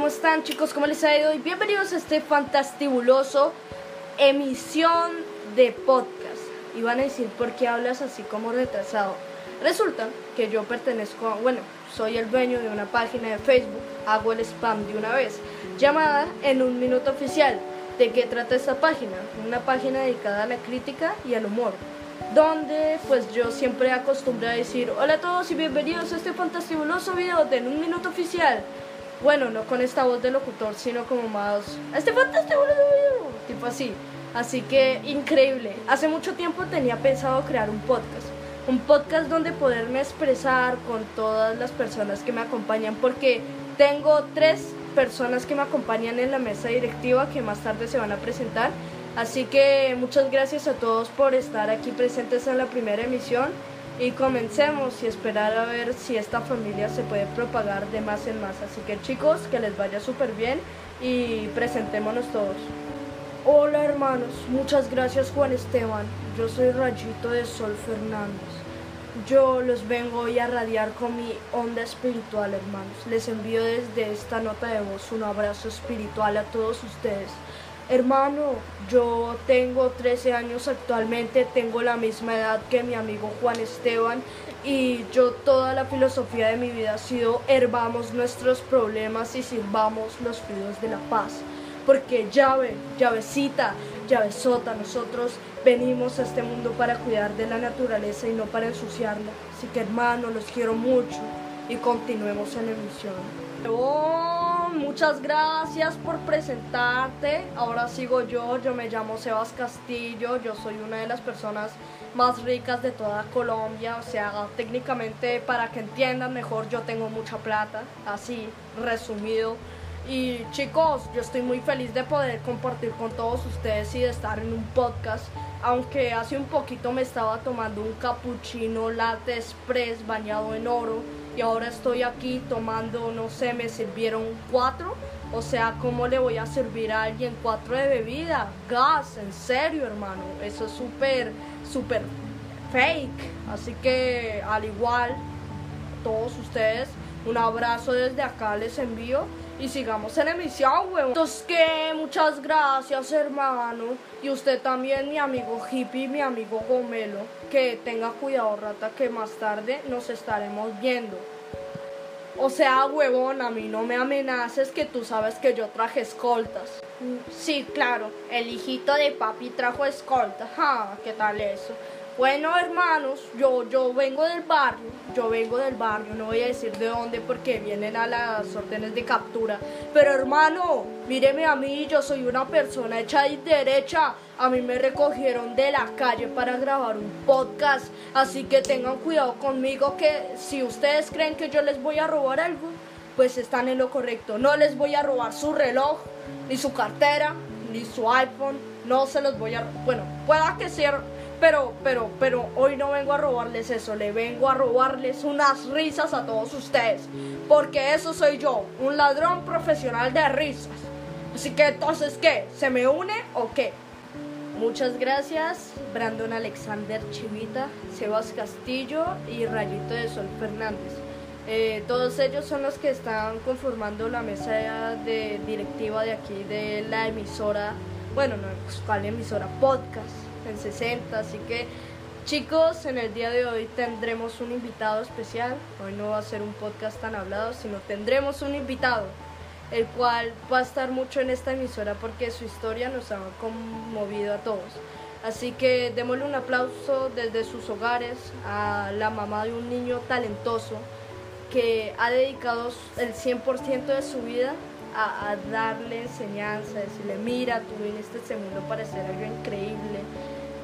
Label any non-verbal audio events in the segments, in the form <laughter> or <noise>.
¿cómo están chicos? ¿Cómo les ha ido? Y bienvenidos a este fantastibuloso emisión de podcast. Y van a decir, ¿por qué hablas así como retrasado? Resulta que yo pertenezco a, bueno, soy el dueño de una página de Facebook, hago el spam de una vez, llamada En un Minuto Oficial. ¿De qué trata esta página? Una página dedicada a la crítica y al humor donde pues yo siempre acostumbro a decir hola a todos y bienvenidos a este fantastibuloso video de En un minuto oficial bueno, no con esta voz de locutor, sino como más... Este fantástico tipo así. Así que increíble. Hace mucho tiempo tenía pensado crear un podcast. Un podcast donde poderme expresar con todas las personas que me acompañan porque tengo tres personas que me acompañan en la mesa directiva que más tarde se van a presentar. Así que muchas gracias a todos por estar aquí presentes en la primera emisión y comencemos y esperar a ver si esta familia se puede propagar de más en más. Así que chicos, que les vaya súper bien y presentémonos todos. Hola hermanos, muchas gracias Juan Esteban. Yo soy Rayito de Sol Fernández. Yo los vengo hoy a radiar con mi onda espiritual, hermanos. Les envío desde esta nota de voz un abrazo espiritual a todos ustedes. Hermano, yo tengo 13 años actualmente, tengo la misma edad que mi amigo Juan Esteban y yo toda la filosofía de mi vida ha sido hervamos nuestros problemas y sirvamos los fríos de la paz. Porque llave, llavecita, llavesota, nosotros venimos a este mundo para cuidar de la naturaleza y no para ensuciarla. Así que hermano, los quiero mucho y continuemos en la emisión muchas gracias por presentarte. Ahora sigo yo, yo me llamo Sebas Castillo, yo soy una de las personas más ricas de toda Colombia, o sea, técnicamente para que entiendan mejor, yo tengo mucha plata, así resumido. Y chicos, yo estoy muy feliz de poder compartir con todos ustedes y de estar en un podcast. Aunque hace un poquito me estaba tomando un cappuccino latte express bañado en oro y ahora estoy aquí tomando, no sé, me sirvieron cuatro. O sea, ¿cómo le voy a servir a alguien cuatro de bebida? Gas, en serio, hermano. Eso es súper, súper fake. Así que, al igual, todos ustedes, un abrazo desde acá les envío y sigamos en emisión, weón. Entonces, que muchas gracias, hermano. Y usted también, mi amigo hippie, mi amigo gomelo. Que tenga cuidado, rata, que más tarde nos estaremos viendo. O sea, huevón, a mí no me amenaces que tú sabes que yo traje escoltas. Sí, claro, el hijito de papi trajo escoltas. Ja, ¿qué tal eso? Bueno, hermanos, yo, yo vengo del barrio, yo vengo del barrio, no voy a decir de dónde porque vienen a las órdenes de captura. Pero hermano, míreme a mí, yo soy una persona hecha y derecha. A mí me recogieron de la calle para grabar un podcast, así que tengan cuidado conmigo que si ustedes creen que yo les voy a robar algo, pues están en lo correcto. No les voy a robar su reloj, ni su cartera, ni su iPhone, no se los voy a... Bueno, pueda que sea pero, pero, pero hoy no vengo a robarles eso, le vengo a robarles unas risas a todos ustedes. Porque eso soy yo, un ladrón profesional de risas. Así que entonces, ¿qué? ¿Se me une o qué? Muchas gracias, Brandon Alexander Chivita, Sebas Castillo y Rayito de Sol Fernández. Eh, todos ellos son los que están conformando la mesa de directiva de aquí de la emisora, bueno, no, ¿cuál emisora? Podcast en 60. Así que chicos, en el día de hoy tendremos un invitado especial. Hoy no va a ser un podcast tan hablado, sino tendremos un invitado, el cual va a estar mucho en esta emisora porque su historia nos ha conmovido a todos. Así que démosle un aplauso desde sus hogares a la mamá de un niño talentoso que ha dedicado el 100% de su vida a, darle enseñanza, decirle, mira, tú viniste a este mundo para hacer algo increíble,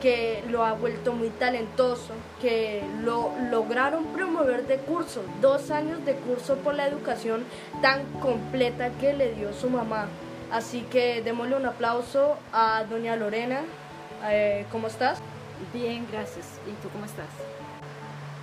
que lo ha vuelto muy talentoso, que lo lograron promover de curso, dos años de curso por la educación tan completa que le dio su mamá. Así que démosle un aplauso a doña Lorena. Eh, ¿Cómo estás? Bien, gracias. ¿Y tú cómo estás?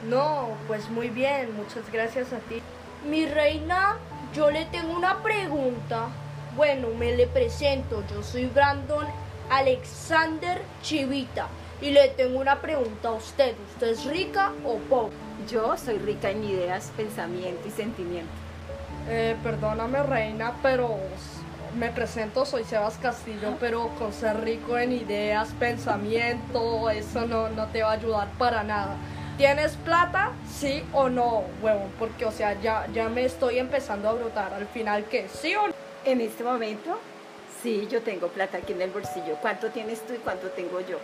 No, pues muy bien, muchas gracias a ti. Mi reina, yo le tengo una pregunta. Bueno, me le presento. Yo soy Brandon Alexander Chivita y le tengo una pregunta a usted. ¿Usted es rica o pobre? Yo soy rica en ideas, pensamiento y sentimiento. Eh, perdóname, reina, pero me presento, soy Sebas Castillo, pero con ser rico en ideas, pensamiento, eso no, no te va a ayudar para nada. ¿Tienes plata? Sí o no, huevón, porque o sea, ya, ya me estoy empezando a brotar. Al final, ¿qué? ¿Sí o no? En este momento, sí, yo tengo plata aquí en el bolsillo. ¿Cuánto tienes tú y cuánto tengo yo?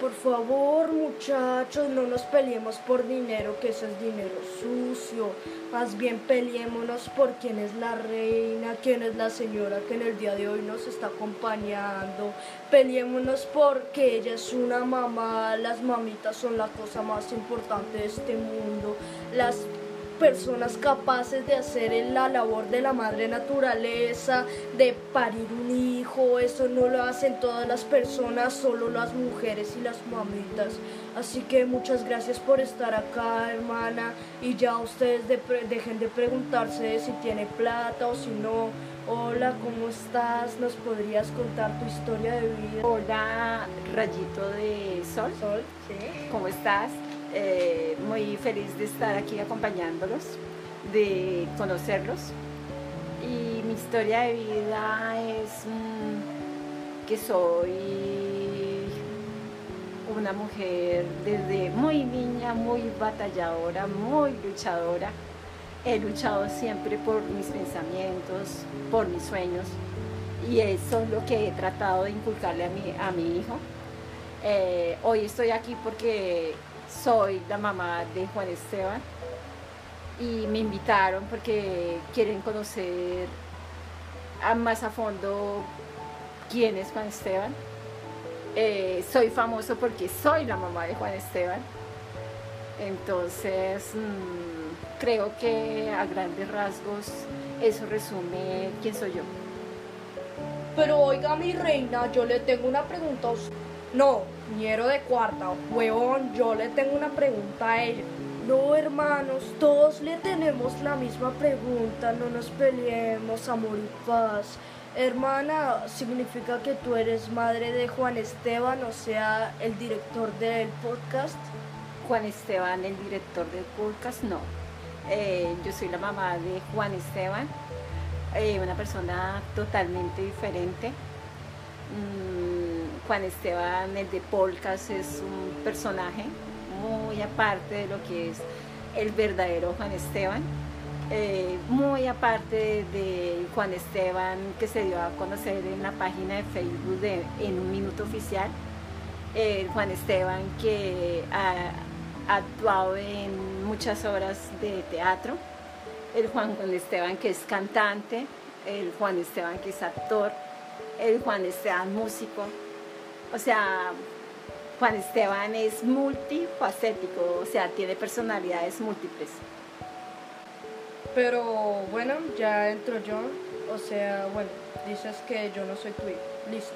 Por favor, muchachos, no nos peleemos por dinero, que eso es dinero sucio. Más bien peleémonos por quién es la reina, quién es la señora que en el día de hoy nos está acompañando. Peleémonos porque ella es una mamá, las mamitas son la cosa más importante de este mundo. Las personas capaces de hacer la labor de la madre naturaleza, de parir un hijo, eso no lo hacen todas las personas, solo las mujeres y las mamitas. Así que muchas gracias por estar acá, hermana, y ya ustedes dejen de preguntarse si tiene plata o si no. Hola, ¿cómo estás? ¿Nos podrías contar tu historia de vida? Hola, rayito de sol. Sol, sí. ¿Cómo estás? Eh, muy feliz de estar aquí acompañándolos, de conocerlos. Y mi historia de vida es mm, que soy una mujer desde muy niña, muy batalladora, muy luchadora. He luchado siempre por mis pensamientos, por mis sueños y eso es lo que he tratado de inculcarle a mi, a mi hijo. Eh, hoy estoy aquí porque soy la mamá de Juan Esteban y me invitaron porque quieren conocer más a fondo quién es Juan Esteban. Eh, soy famoso porque soy la mamá de Juan Esteban. Entonces, mm, creo que a grandes rasgos eso resume quién soy yo. Pero oiga mi reina, yo le tengo una pregunta a usted. No, ñero de cuarta, huevón, yo le tengo una pregunta a ella. No, hermanos, todos le tenemos la misma pregunta, no nos peleemos, amor y paz. Hermana, ¿significa que tú eres madre de Juan Esteban, o sea, el director del podcast? Juan Esteban, el director del podcast, no. Eh, yo soy la mamá de Juan Esteban, eh, una persona totalmente diferente. Mm, Juan Esteban, el de Polcas, es un personaje muy aparte de lo que es el verdadero Juan Esteban. Eh, muy aparte de Juan Esteban que se dio a conocer en la página de Facebook de En un Minuto Oficial, el Juan Esteban que ha, actuado en muchas obras de teatro, el Juan Esteban que es cantante, el Juan Esteban que es actor, el Juan Esteban músico, o sea, Juan Esteban es multifacético, o sea, tiene personalidades múltiples. Pero bueno, ya entro yo. O sea, bueno, dices que yo no soy tu hijo. Listo.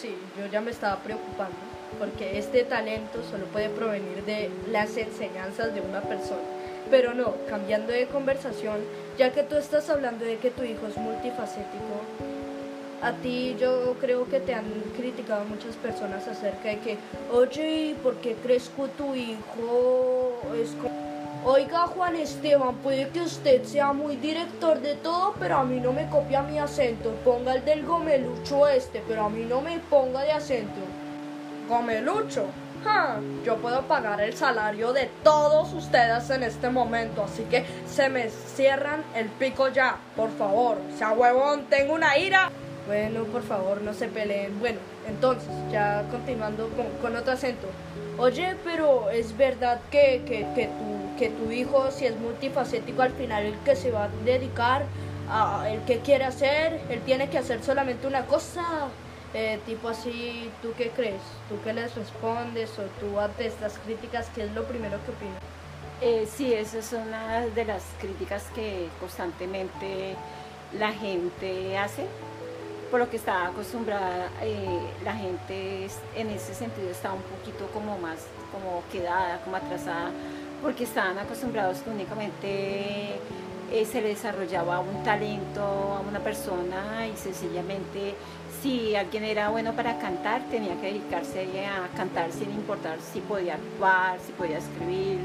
Sí, yo ya me estaba preocupando porque este talento solo puede provenir de las enseñanzas de una persona. Pero no, cambiando de conversación, ya que tú estás hablando de que tu hijo es multifacético, a ti yo creo que te han criticado muchas personas acerca de que, oye, ¿y por qué crees que tu hijo es. Oiga, Juan Esteban, puede que usted sea muy director de todo, pero a mí no me copia mi acento. Ponga el del gomelucho este, pero a mí no me ponga de acento. ¿Gomelucho? yo puedo pagar el salario de todos ustedes en este momento, así que se me cierran el pico ya, por favor. Sea huevón, tengo una ira. Bueno, por favor, no se peleen. Bueno, entonces, ya continuando con, otro acento. Oye, pero es verdad que, que, que, tu, que tu hijo, si es multifacético, al final el que se va a dedicar a el que quiere hacer, él tiene que hacer solamente una cosa. Eh, tipo así, ¿tú qué crees? ¿Tú qué les respondes? ¿O tú ante estas críticas, qué es lo primero que opinas? Eh, sí, esa es una de las críticas que constantemente la gente hace por lo que estaba acostumbrada, eh, la gente en ese sentido está un poquito como más como quedada, como atrasada, porque estaban acostumbrados que únicamente eh, se le desarrollaba un talento a una persona y sencillamente si alguien era bueno para cantar tenía que dedicarse a cantar sin importar si podía actuar, si podía escribir.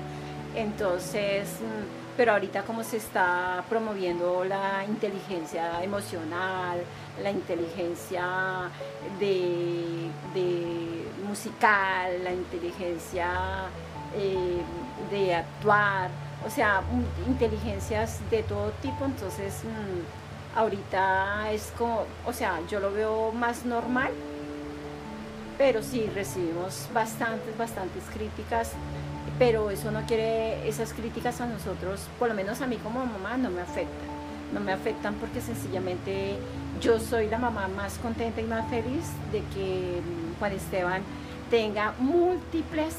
Entonces mm, pero ahorita como se está promoviendo la inteligencia emocional, la inteligencia de, musical, la inteligencia eh, de actuar, o sea, inteligencias de todo tipo, entonces mm, ahorita es como, o sea, yo lo veo más normal, pero sí recibimos bastantes, bastantes críticas, pero eso no quiere, esas críticas a nosotros, por lo menos a mí como mamá, no me afectan. No me afectan porque sencillamente yo soy la mamá más contenta y más feliz de que mm, Juan Esteban tenga múltiples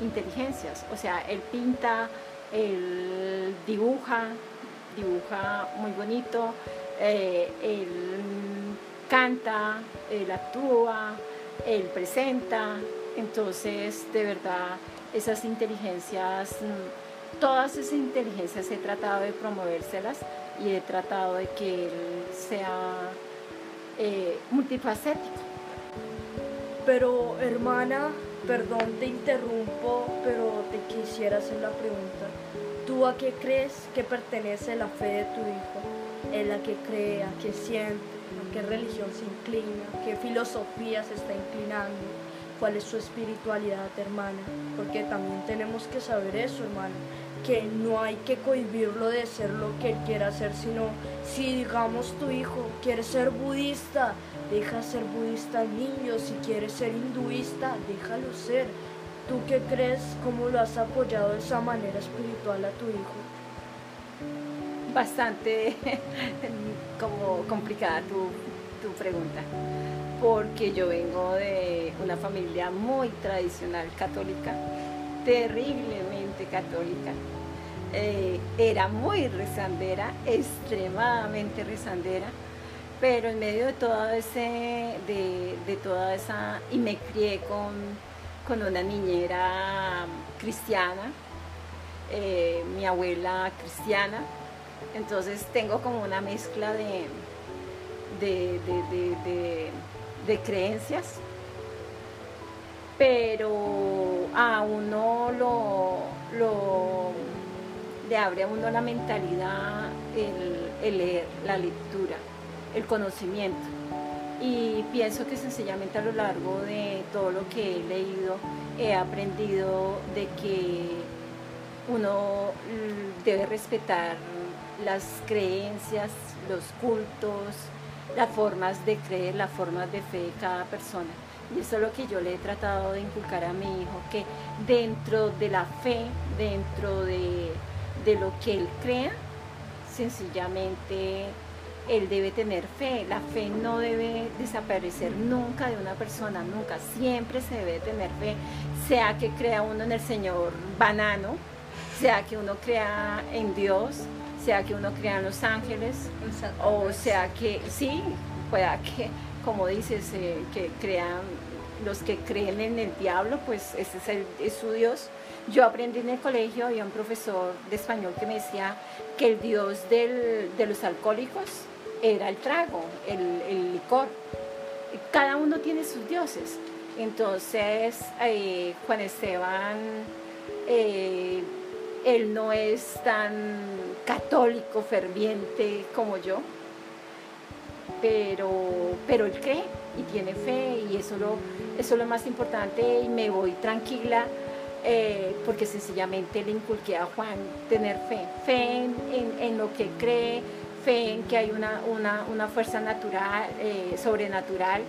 inteligencias. O sea, él pinta, él dibuja, dibuja muy bonito, eh, él canta, él actúa, él presenta. Entonces, de verdad, esas inteligencias, mm, todas esas inteligencias he tratado de promovérselas y he tratado de que él sea eh, multifacético. Pero hermana, perdón te interrumpo, pero te quisiera hacer la pregunta. ¿Tú a qué crees que pertenece la fe de tu hijo? ¿En la que cree, a qué siente, a qué religión se inclina, qué filosofía se está inclinando? ¿Cuál es su espiritualidad, hermana? Porque también tenemos que saber eso, hermana que no hay que cohibirlo de ser lo que él quiera hacer, sino si digamos tu hijo quiere ser budista, deja ser budista al niño, si quiere ser hinduista, déjalo ser. ¿Tú qué crees? ¿Cómo lo has apoyado de esa manera espiritual a tu hijo? Bastante <laughs> como complicada tu, tu pregunta, porque yo vengo de una familia muy tradicional católica, terriblemente católica. Eh, era muy rezandera, extremadamente rezandera, pero en medio de todo ese, de, toda esa, y me crié con, una niñera cristiana, eh, mi abuela cristiana, entonces tengo como una mezcla de, de, creencias, pero a uno lo le abre a uno la mentalidad el, leer, la lectura, el conocimiento. Y pienso que sencillamente a lo largo de todo lo que he leído, he aprendido de que uno debe respetar las creencias, los cultos, las formas de creer, las formas de fe de cada persona. Y eso es lo que yo le he tratado de inculcar a mi hijo, que dentro de la fe, dentro de de lo que él crea, sencillamente él debe tener fe. La fe no debe desaparecer nunca de una persona, nunca. Siempre se debe tener fe, sea que crea uno en el Señor banano, sea que uno crea en Dios, sea que uno crea en los ángeles, o sea que sí, pueda que, como dices, eh, que crean los que creen en el diablo, pues ese es, es su Dios yo aprendí en el colegio, había un profesor de español que me decía que el dios de los alcohólicos era el trago, el, licor. Cada uno tiene sus dioses. Entonces, eh, Juan Esteban, eh, él no es tan católico, ferviente como yo, pero, pero él cree y tiene fe y eso, lo, es lo más importante y me voy tranquila eh, porque sencillamente le inculqué a Juan tener fe, fe en, lo que cree, fe en que hay una, una, fuerza natural, eh, sobrenatural,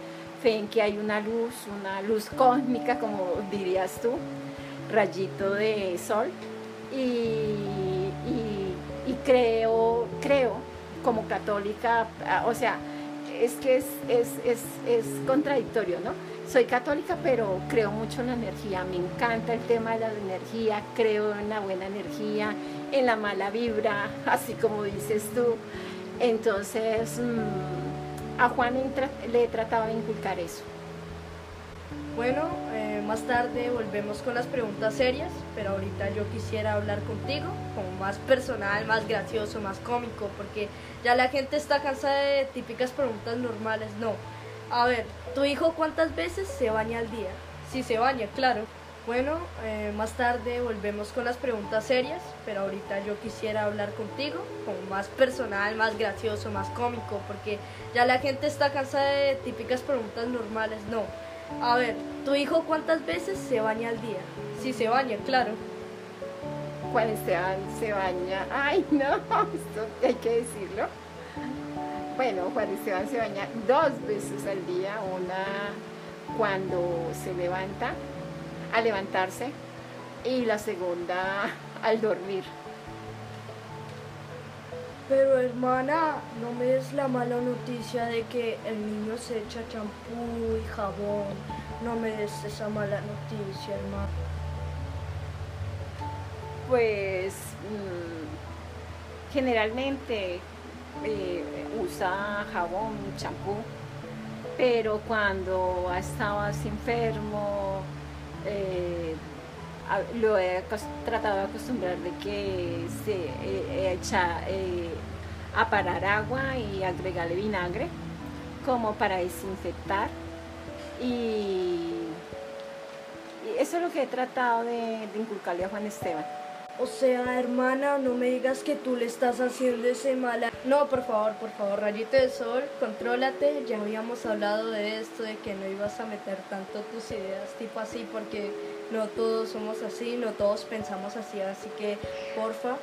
fe en que hay una luz, una luz cósmica, como dirías tú, rayito de sol. Y, creo, creo, como católica, o sea, es que es, es, es, es contradictorio, ¿no? soy católica, pero creo mucho en la energía. Me encanta el tema de la energía, creo en la buena energía, en la mala vibra, <laughs> así como dices tú. Entonces, mm, a Juan le he tratado de inculcar eso. Bueno, eh, más tarde volvemos con las preguntas serias, pero ahorita yo quisiera hablar contigo como más personal, más gracioso, más cómico, porque ya la gente está cansada de típicas preguntas normales. No, a ver, ¿tu hijo cuántas veces se baña al día? Si se baña, claro. Bueno, eh, más tarde volvemos con las preguntas serias, pero ahorita yo quisiera hablar contigo, como más personal, más gracioso, más cómico, porque ya la gente está cansada de típicas preguntas normales. No. A ver, ¿tu hijo cuántas veces se baña al día? Si se baña, claro. Juan Esteban se baña. Ay, <laughs> no, esto hay que decirlo. Bueno, Juan Esteban se baña dos veces al día, una cuando se levanta, al levantarse, y la segunda al dormir. Pero hermana, no me des la mala noticia de que el niño se echa champú y jabón. No me des esa mala noticia, hermana. Pues mm, generalmente eh, usa jabón, champú, pero cuando estabas enfermo, eh, lo he tratado de acostumbrar de que se eh, echa eh, a parar agua y agregarle vinagre como para desinfectar y, y eso es lo que he tratado de, de inculcarle a Juan Esteban. O sea, hermana, no me digas que tú le estás haciendo ese mala. No, por favor, por favor, rayito de sol, contrólate. Ya habíamos hablado de esto, de que no ibas a meter tanto tus ideas, tipo así, porque no todos somos así, no todos pensamos así. Así que, porfa,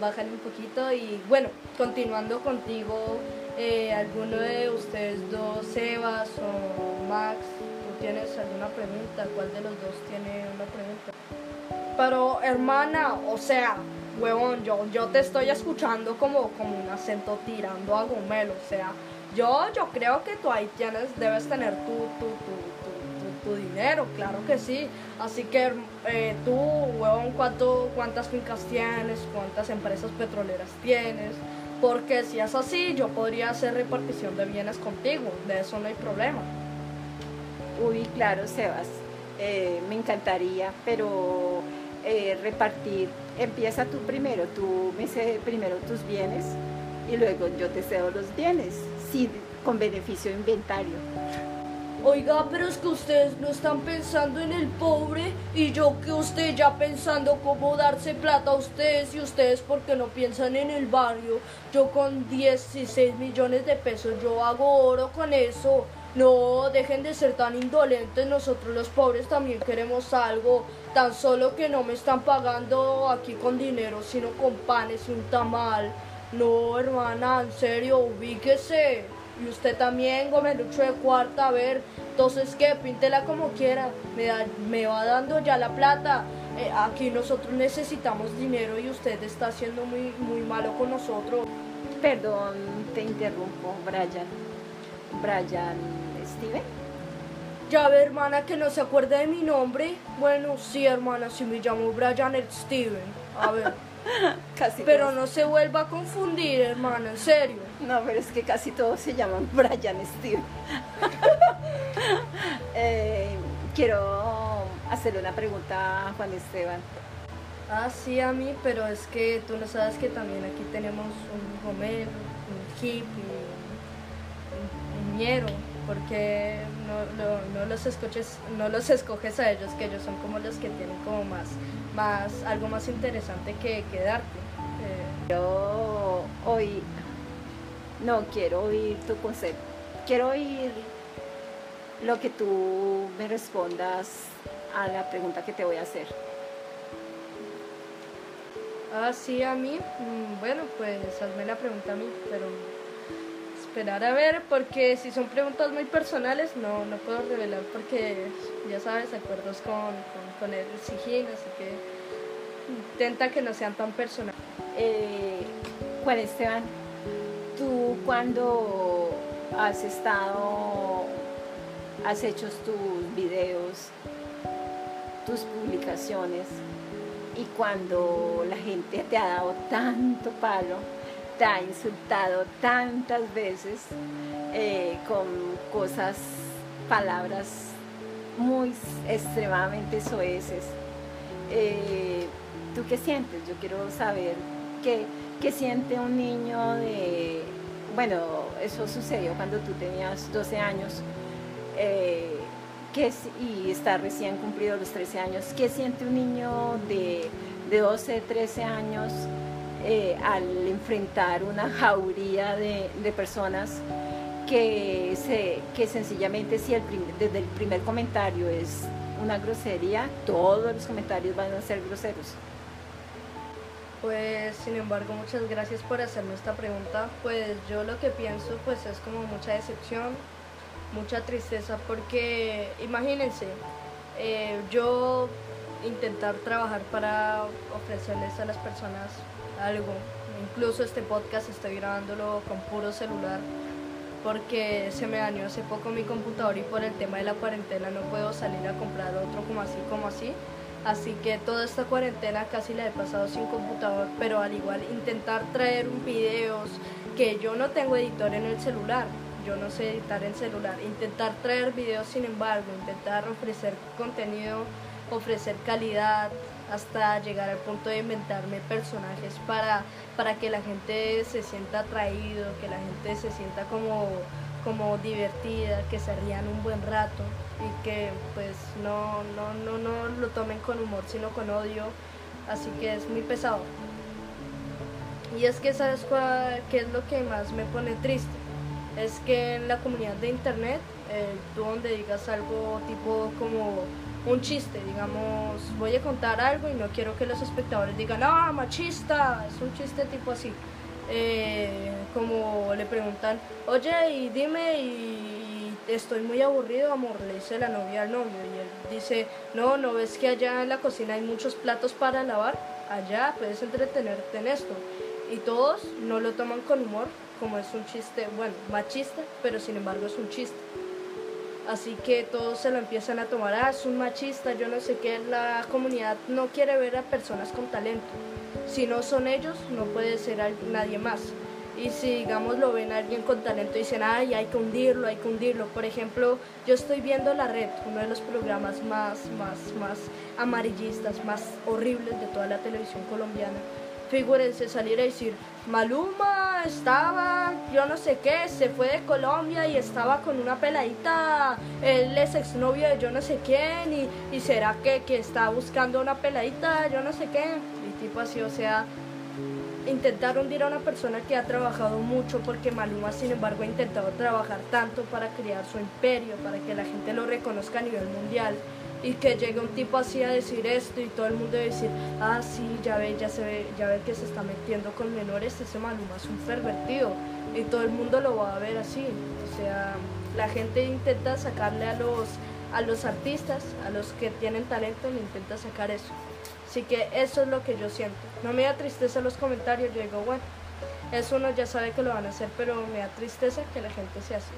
bájale un poquito. Y bueno, continuando contigo, eh, ¿alguno de ustedes dos, Sebas o Max, tú tienes alguna pregunta? ¿Cuál de los dos tiene una pregunta? Pero hermana, o sea, huevón, yo, yo te estoy escuchando como, como un acento tirando a gomelo. O sea, yo, yo creo que tú ahí debes tener tu, tu, tu, tu, tu- tu dinero, claro que sí. Así que eh, tú, huevón, ¿cuánto, ¿cuántas fincas tienes? ¿Cuántas empresas petroleras tienes? Porque si es así, yo podría hacer repartición de bienes contigo. De eso no hay problema. Uy, claro, Sebas, eh, me encantaría, pero eh, repartir, empieza tú primero, tú me cedes primero tus bienes y luego yo te cedo los bienes, sí, con beneficio de inventario. Oiga, pero es que ustedes no están pensando en el pobre y yo que usted ya pensando cómo darse plata a ustedes y ustedes porque no piensan en el barrio. Yo con 16 millones de pesos yo hago oro con eso. No, dejen de ser tan indolentes, nosotros los pobres también queremos algo, tan solo que no me están pagando aquí con dinero, sino con panes y un tamal. No, hermana, en serio, ubíquese. Y usted también, gomelucho de cuarta, a ver, entonces que píntela como quiera, me, da- me va dando ya la plata. Eh, aquí nosotros necesitamos dinero y usted está siendo muy, muy malo con nosotros. Perdón, te interrumpo, Brian. Brian Steven. Ya ve, hermana, que no se acuerda de mi nombre. Bueno, sí, hermana, sí me llamo Brian el Steven. A ver, <laughs> Casi pero todos- no se vuelva a confundir, hermana, en serio. No, pero es que casi todos se llaman <laughs> Brian Steven. <laughs> Eh, quiero hacerle una pregunta a Juan Esteban. Ah, sí, a mí, pero es que tú no sabes que también aquí tenemos un gomelo, un hippie, un, un ñero, porque no, no, no los escoges, no los escoges a ellos, que ellos son como los que tienen como más, más algo más interesante que, que darte. Eh, Quiero oír, no quiero oír tu concepto, quiero oír lo que tú me respondas a la pregunta que te voy a hacer. ah, sí, a mí, mm, bueno, pues hazme la pregunta a mí, pero esperar a ver, porque si son preguntas muy personales, no, no puedo revelar, porque ya sabes, acuerdos con, con, con el sigilo, así que intenta que no sean tan personales. Eh, Juan Esteban, tú cuando has estado, has hecho tus videos, tus publicaciones y cuando la gente te ha dado tanto palo, te ha insultado tantas veces eh, con cosas, palabras muy extremadamente soeces. Eh, ¿Tú qué sientes? Yo quiero saber qué, siente un niño de... Bueno, eso sucedió cuando tú tenías 12 años. Eh, ¿qué, y está recién cumplido los 13 años, ¿qué siente un niño de, de 12, 13 años eh, al enfrentar una jauría de, personas que, se, que sencillamente si el desde el primer comentario es una grosería, todos los comentarios van a ser groseros. Pues sin embargo muchas gracias por hacerme esta pregunta. Pues yo lo que pienso pues es como mucha decepción, mucha tristeza porque imagínense, eh, yo intentar trabajar para ofrecerles a las personas algo, incluso este podcast estoy grabándolo con puro celular porque se me dañó hace poco mi computador y por el tema de la cuarentena no puedo salir a comprar otro como así, como así. Así que toda esta cuarentena casi la he pasado sin computador, pero al igual intentar traer videos que yo no tengo editor en el celular, yo no sé editar en celular, intentar traer videos sin embargo, intentar ofrecer contenido, ofrecer calidad, hasta llegar al punto de inventarme personajes para, para que la gente se sienta atraído, que la gente se sienta como, como divertida, que se rían un buen rato y que pues no, no, no, no lo tomen con humor sino con odio. Así que es muy pesado. Y es que sabes cuál, qué es lo que más me pone triste. Es que en la comunidad de internet, eh, tú donde digas algo tipo como un chiste, digamos, voy a contar algo y no quiero que los espectadores digan, ah, machista, es un chiste tipo así. Eh, como le preguntan, oye, y dime, y estoy muy aburrido, amor, le dice la novia al novio, y él dice, no, ¿no ves que allá en la cocina hay muchos platos para lavar? Allá puedes entretenerte en esto. Y todos no lo toman con humor, como es un chiste, bueno, machista, pero sin embargo es un chiste. Así que todos se lo empiezan a tomar, ah, es un machista, yo no sé qué, la comunidad no quiere ver a personas con talento. Si no son ellos, no puede ser nadie más. Y si, digamos, lo ven a alguien con talento dicen, ay, hay que hundirlo, hay que hundirlo. Por ejemplo, yo estoy viendo La Red, uno de los programas más, más, más amarillistas, más horribles de toda la televisión colombiana figúrense salir a decir, Maluma estaba, yo no sé qué, se fue de Colombia y estaba con una peladita, él es exnovio de yo no sé quién y, y será que, que está buscando una peladita, yo no sé qué, y tipo así, o sea, intentar hundir a una persona que ha trabajado mucho porque Maluma sin embargo ha intentado trabajar tanto para crear su imperio, para que la gente lo reconozca a nivel mundial y que llegue un tipo así a decir esto y todo el mundo decir, ah, sí, ya ve, ya se ve, ya ve que se está metiendo con menores, ese Maluma es un pervertido y todo el mundo lo va a ver así. O sea, la gente intenta sacarle a los, a los artistas, a los que tienen talento, le intenta sacar eso. Así que eso es lo que yo siento. No me da tristeza los comentarios, yo digo, bueno, eso uno ya sabe que lo van a hacer, pero me da tristeza que la gente sea así.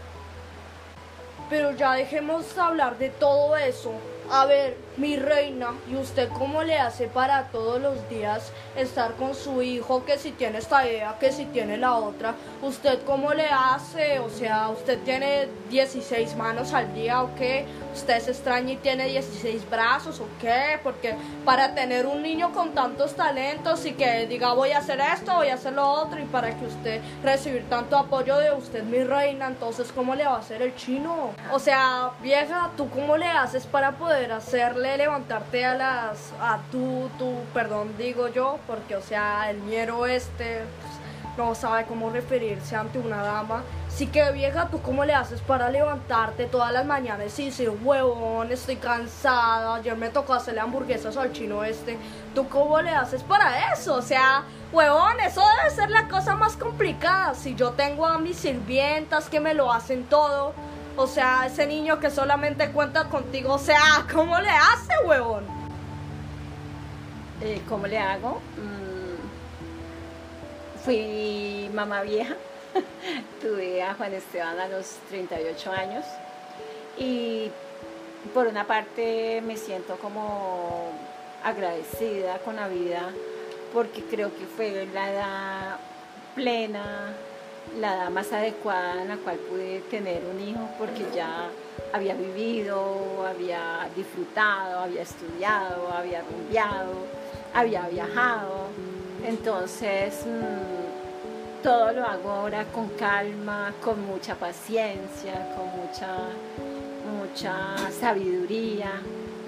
Pero ya dejemos hablar de todo eso. A ver, mi reina, ¿y usted cómo le hace para todos los días estar con su hijo? Que si tiene esta idea, que si tiene la otra. ¿Usted cómo le hace? O sea, ¿usted tiene 16 manos al día o qué? ¿Usted se extraña y tiene 16 brazos o qué? Porque para tener un niño con tantos talentos y que diga voy a hacer esto, voy a hacer lo otro y para que usted recibir tanto apoyo de usted, mi reina, entonces ¿cómo le va a hacer el chino? O sea, vieja, ¿tú cómo le haces para poder hacerle levantarte a las, a tú, tú, perdón, digo yo, porque o sea, el miero este pues, no sabe cómo referirse ante una dama. Sí que vieja, ¿tú cómo le haces para levantarte todas las mañanas y decir, huevón, estoy cansada, ayer me tocó hacerle hamburguesas al chino este? ¿Tú cómo le haces para eso? O sea, huevón, eso debe ser la cosa más complicada. Si yo tengo a mis sirvientas que me lo hacen todo, o sea, ese niño que solamente cuenta contigo, o sea, ¿cómo le hace, huevón? Eh, ¿Cómo le hago? Mm, fui mamá vieja. <laughs> Tuve a Juan Esteban a los 38 años. Y por una parte me siento como agradecida con la vida porque creo que fue la edad plena la edad más adecuada en la cual pude tener un hijo porque ya había vivido, había disfrutado, había estudiado, había rumbeado, había viajado. Entonces, mm, todo lo hago ahora con calma, con mucha paciencia, con mucha mucha sabiduría.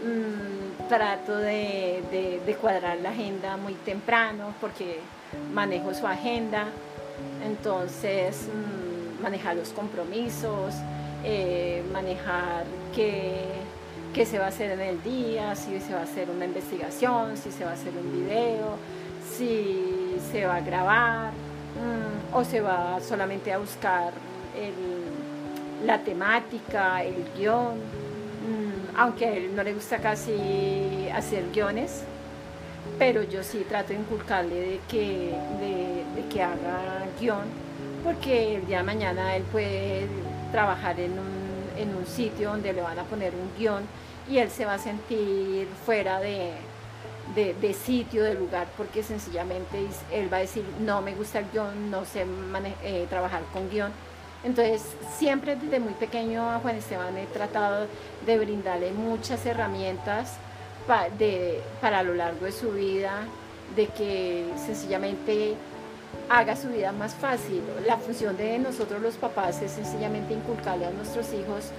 Mm, trato de, de, cuadrar la agenda muy temprano porque manejo su agenda. Entonces, mm, manejar los compromisos, eh, manejar qué, qué se va a hacer en el día, si se va a hacer una investigación, si se va a hacer un video, si se va a grabar mm, o se va solamente a buscar la temática, el guion. Mm, aunque a él no le gusta casi hacer guiones, pero yo sí trato de inculcarle de que, de, que haga guion, porque el día de mañana él puede trabajar en un, en un sitio donde le van a poner un guion y él se va a sentir fuera de, de, sitio, de lugar, porque sencillamente él va a decir, no me gusta el guion, no sé eh, trabajar con guion. Entonces, siempre desde muy pequeño a Juan Esteban he tratado de brindarle muchas herramientas de, para lo largo de su vida, de que sencillamente haga su vida más fácil. La función de nosotros los papás es sencillamente inculcarle a nuestros hijos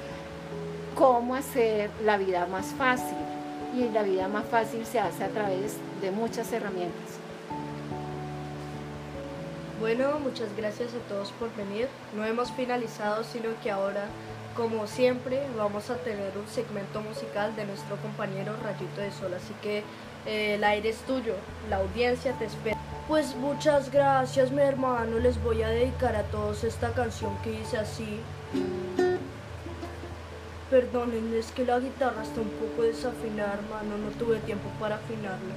cómo hacer la vida más fácil. Y la vida más fácil se hace a través de muchas herramientas. Bueno, muchas gracias a todos por venir. No hemos finalizado, sino que ahora, como siempre, vamos a tener un segmento musical de nuestro compañero Rayito de Sol. Así que eh, el aire es tuyo, la audiencia te espera. Pues muchas gracias, mi hermano. Les voy a dedicar a todos esta canción que dice así. Perdonen, es que la guitarra está un poco desafinada, hermano. No tuve tiempo para afinarla.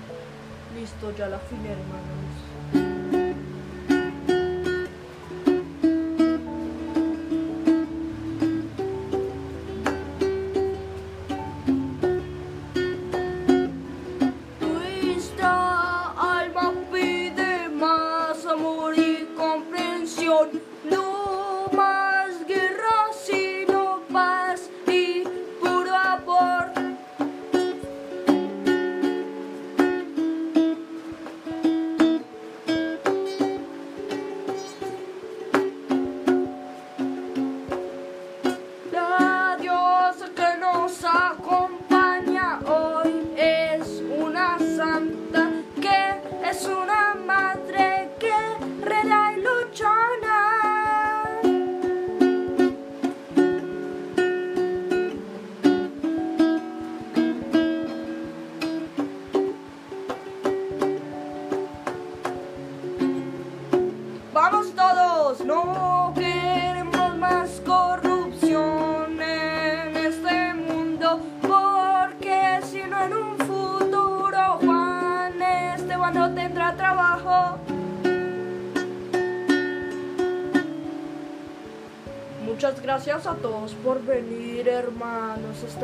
Listo, ya la afiné, hermanos.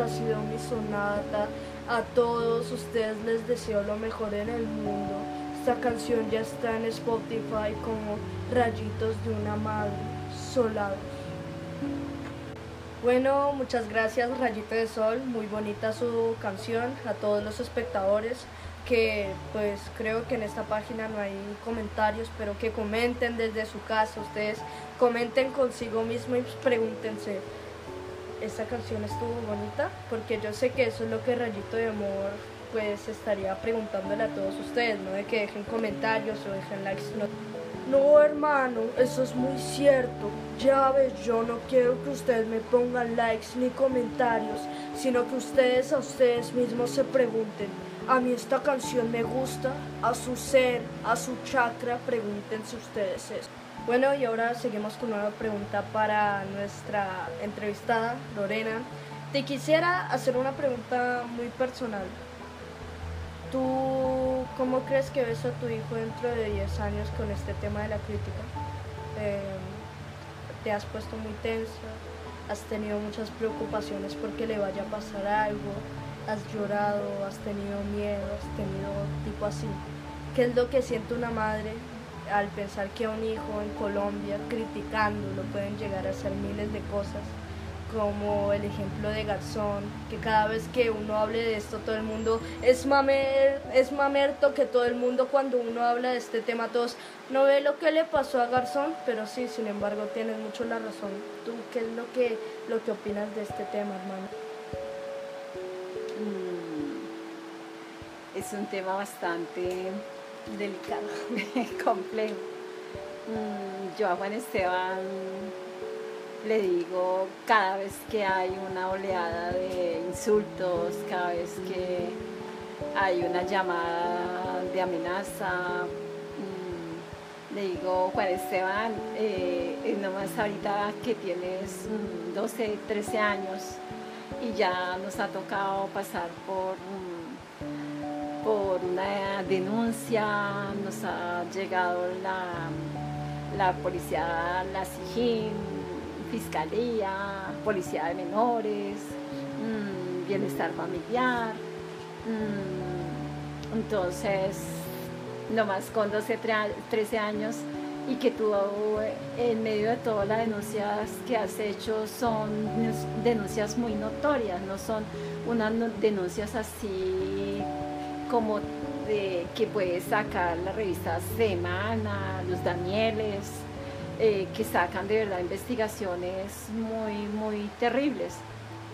Ha sido mi sonata. A todos ustedes les deseo lo mejor en el mundo. Esta canción ya está en Spotify como Rayitos de una Madre Solados. Bueno, muchas gracias Rayito de Sol, muy bonita su canción, a todos los espectadores que pues creo que en esta página no hay comentarios, pero que comenten desde su casa, ustedes comenten consigo mismo y pregúntense, ¿esta canción estuvo bonita? Porque yo sé que eso es lo que Rayito de Amor pues estaría preguntándole a todos ustedes, ¿no? De que dejen comentarios o dejen likes. No. no, hermano, eso es muy cierto. Ya ves, yo no quiero que ustedes me pongan likes ni comentarios, sino que ustedes a ustedes mismos se pregunten, a mí esta canción me gusta, a su ser, a su chakra, pregúntense ustedes eso. Bueno, y ahora seguimos con una pregunta para nuestra entrevistada, Lorena. Te quisiera hacer una pregunta muy personal. ¿Tú cómo crees que ves a tu hijo dentro de 10 años con este tema de la crítica? Em, ¿Te has puesto muy tensa? ¿Has tenido muchas preocupaciones porque le vaya a pasar algo? has llorado, has tenido miedo, has tenido tipo así. ¿Qué es lo que siente una madre al pensar que un hijo en Colombia criticando lo pueden llegar a hacer miles de cosas? como el ejemplo de Garzón, que cada vez que uno hable de esto todo el mundo es mamer, es mamerto que todo el mundo cuando uno habla de este tema todos no ve lo que le pasó a Garzón, pero sí, sin embargo tienes mucho la razón. ¿Tú qué es lo que lo que opinas de este tema, hermano? Mm, es un tema bastante delicado, <laughs> complejo. Mm, yo a Juan Esteban le digo cada vez que hay una oleada de insultos, cada vez que hay una llamada de amenaza, mm, le digo, Juan Esteban, eh, nomás ahorita que tienes 12, mm, 13 años y ya nos ha tocado pasar por, por una denuncia, nos ha llegado la, la policía, la SIGIN, fiscalía, policía de menores, mm, bienestar familiar. Mm, entonces, nomás con 12, 13 años y que tú en medio de todas las denuncias que has hecho son denuncias muy notorias, no son unas denuncias así como que puedes sacar la revista Semana, Los Danieles, eh, que sacan de verdad investigaciones muy, muy terribles.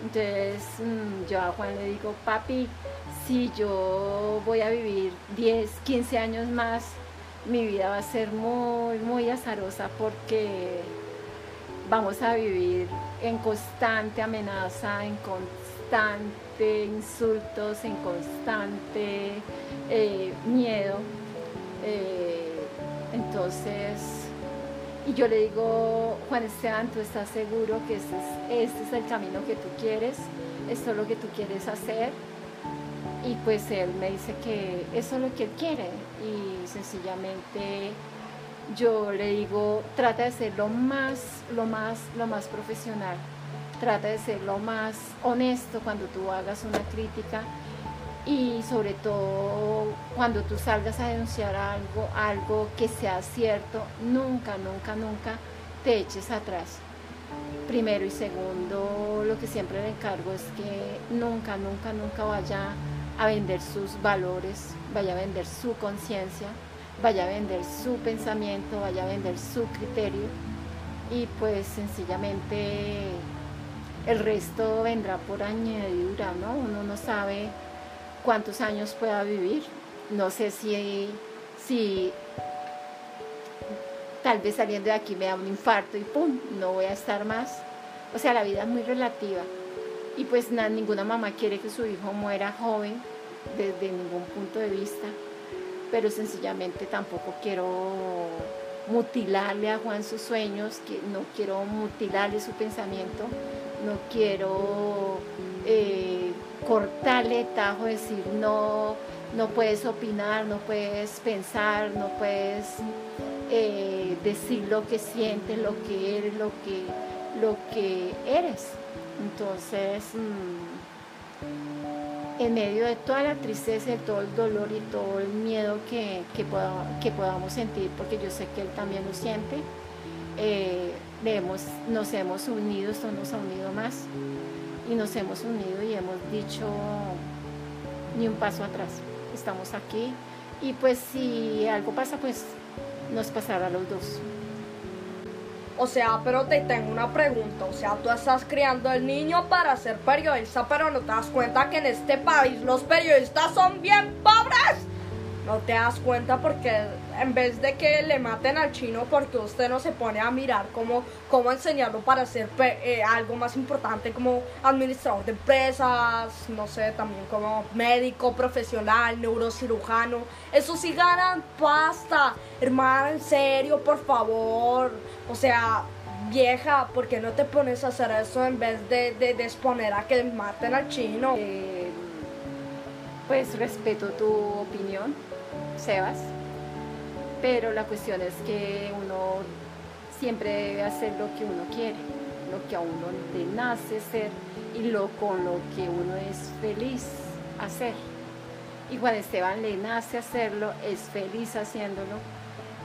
Entonces mm, yo a Juan le digo, papi, si yo voy a vivir 10, 15 años más, mi vida va a ser muy, muy azarosa porque vamos a vivir en constante amenaza, en constante insultos, en constante eh, miedo. Eh, entonces, y yo le digo, Juan Esteban, ¿tú estás seguro que este es, este es el camino que tú quieres? ¿Esto es lo que tú quieres hacer? Y pues él me dice que eso es lo que él quiere. Y sencillamente yo le digo, trata de ser lo más, lo más, lo más profesional. Trata de ser lo más honesto cuando tú hagas una crítica y sobre todo cuando tú salgas a denunciar algo, algo que sea cierto, nunca, nunca, nunca te eches atrás. Primero y segundo, lo que siempre le encargo es que nunca, nunca, nunca vaya a vender sus valores, vaya a vender su conciencia, vaya a vender su pensamiento, vaya a vender su criterio y pues sencillamente el resto vendrá por añadidura, ¿no? Uno no sabe cuántos años pueda vivir. No sé si, si tal vez saliendo de aquí me da un infarto y ¡pum! No voy a estar más. O sea, la vida es muy relativa. Y pues ninguna mamá quiere que su hijo muera joven desde ningún punto de vista. Pero sencillamente tampoco quiero mutilarle a Juan sus sueños, no quiero mutilarle su pensamiento, no quiero eh, cortarle tajo, decir no, no puedes opinar, no puedes pensar, no puedes eh, decir lo que sientes, lo que eres, lo que, lo que eres. Entonces, mm, en medio de toda la tristeza, de todo el dolor y todo el miedo que, que, podamos sentir, porque yo sé que él también lo siente, eh, nos hemos unido, esto nos ha unido más y nos hemos unido y hemos dicho ni un paso atrás. Estamos aquí y pues si algo pasa, pues nos pasará a los dos. O sea, pero te tengo una pregunta. O sea, tú estás criando al niño para ser periodista, pero no te das cuenta que en este país los periodistas son bien pobres no te das cuenta porque en vez de que le maten al chino porque usted no se pone a mirar cómo, cómo enseñarlo para ser eh, algo más importante como administrador de empresas, no sé, también como médico profesional, neurocirujano, eso sí ganan pasta, hermana, en serio, por favor, o sea, vieja, ¿por qué no te pones a hacer eso en vez de, de, exponer a que maten al chino? Eh, pues respeto tu opinión Sebas, pero la cuestión es que uno siempre debe hacer lo que uno quiere, lo que a uno le nace ser y lo con lo que uno es feliz hacer. Y Juan Esteban le nace hacerlo, es feliz haciéndolo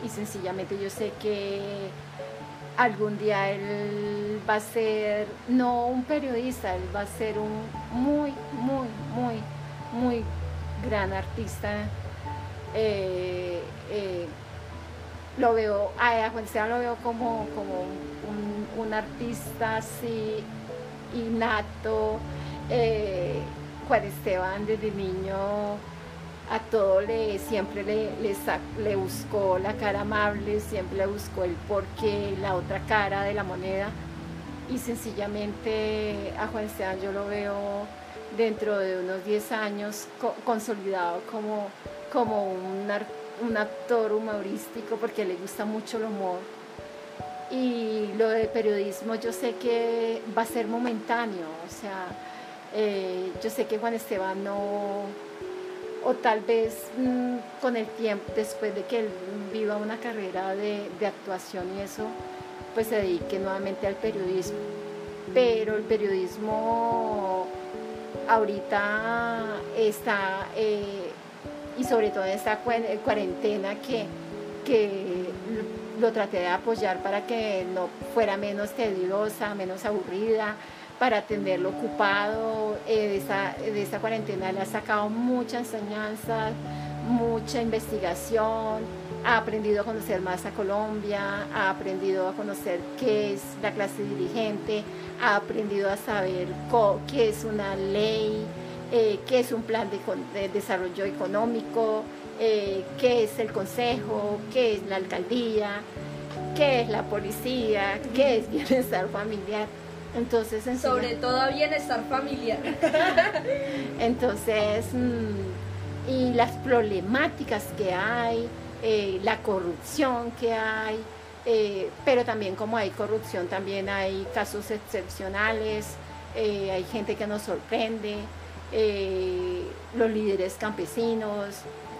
y sencillamente yo sé que algún día él va a ser, no un periodista, él va a ser un muy, muy, muy, muy gran artista. Eh, eh, lo veo, a Juan Esteban lo veo como, como un, artista así innato. Eh, Juan Esteban desde niño a todo le, siempre le, le, buscó la cara amable, siempre le buscó el porqué, la otra cara de la moneda. Y sencillamente a Juan Esteban yo lo veo dentro de unos 10 años consolidado como, como un, un actor humorístico porque le gusta mucho el humor. Y lo de periodismo yo sé que va a ser momentáneo, o sea, eh, yo sé que Juan Esteban no, o tal vez mm, con el tiempo, después de que él viva una carrera de, actuación y eso, pues se dedique nuevamente al periodismo. Pero el periodismo ahorita está, eh, y sobre todo en esta cuarentena que, que lo traté de apoyar para que no fuera menos tediosa, menos aburrida, para tenerlo ocupado. Eh, de, esta, de esta cuarentena le ha sacado mucha enseñanza, mucha investigación, ha aprendido a conocer más a Colombia, ha aprendido a conocer qué es la clase dirigente, ha aprendido a saber qué es una ley, eh, qué es un plan de, desarrollo económico, eh, qué es el consejo, qué es la alcaldía, qué es la policía, qué es bienestar familiar. Entonces, sobre todo bienestar familiar. <laughs> Entonces, mm, y las problemáticas que hay, eh, la corrupción que hay, eh, pero también como hay corrupción, también hay casos excepcionales, eh, hay gente que nos sorprende, los líderes campesinos,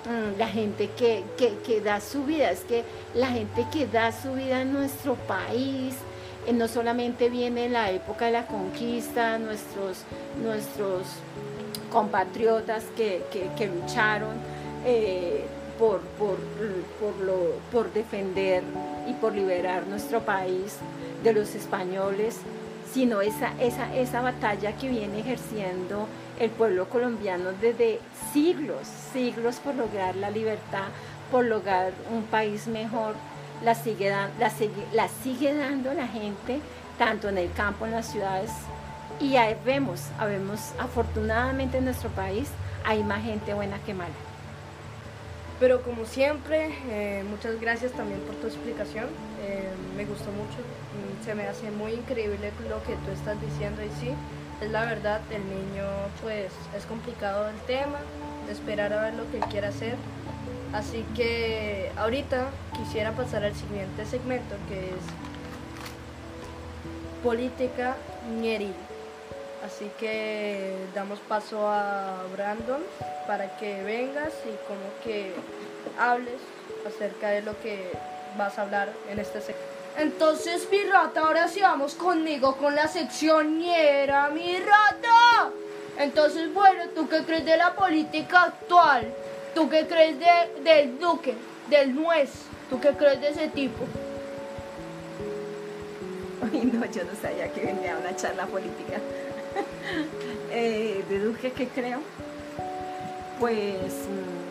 mm, la gente que, que da su vida, es que la gente que da su vida en nuestro país, eh, no solamente viene la época de la conquista, nuestros, nuestros compatriotas que, lucharon eh, por, por, defender y por liberar nuestro país de los españoles, sino esa, esa, esa batalla que viene ejerciendo el pueblo colombiano desde siglos, siglos por lograr la libertad, por lograr un país mejor la sigue, la, sigue, la sigue dando la gente, tanto en el campo, en las ciudades. Y ahí vemos, vemos, afortunadamente en nuestro país hay más gente buena que mala. Pero como siempre, eh, muchas gracias también por tu explicación. Eh, me gustó mucho. Se me hace muy increíble lo que tú estás diciendo y sí, es la verdad, el niño pues es complicado el tema, esperar a ver lo que quiera hacer Así que ahorita quisiera pasar al siguiente segmento que es política ñeril. Así que damos paso a Brandon para que vengas y como que hables acerca de lo que vas a hablar en este segmento. Entonces, mi rata, ahora sí vamos conmigo con la sección ñera, mi rata. Entonces, bueno, ¿tú qué crees de la política actual? ¿Tú qué crees de, del Duque, del Nuez? ¿Tú qué crees de ese tipo? Ay, no, yo no sabía que venía una charla política. <laughs> Eh, ¿De Duque qué creo? Pues... Mm,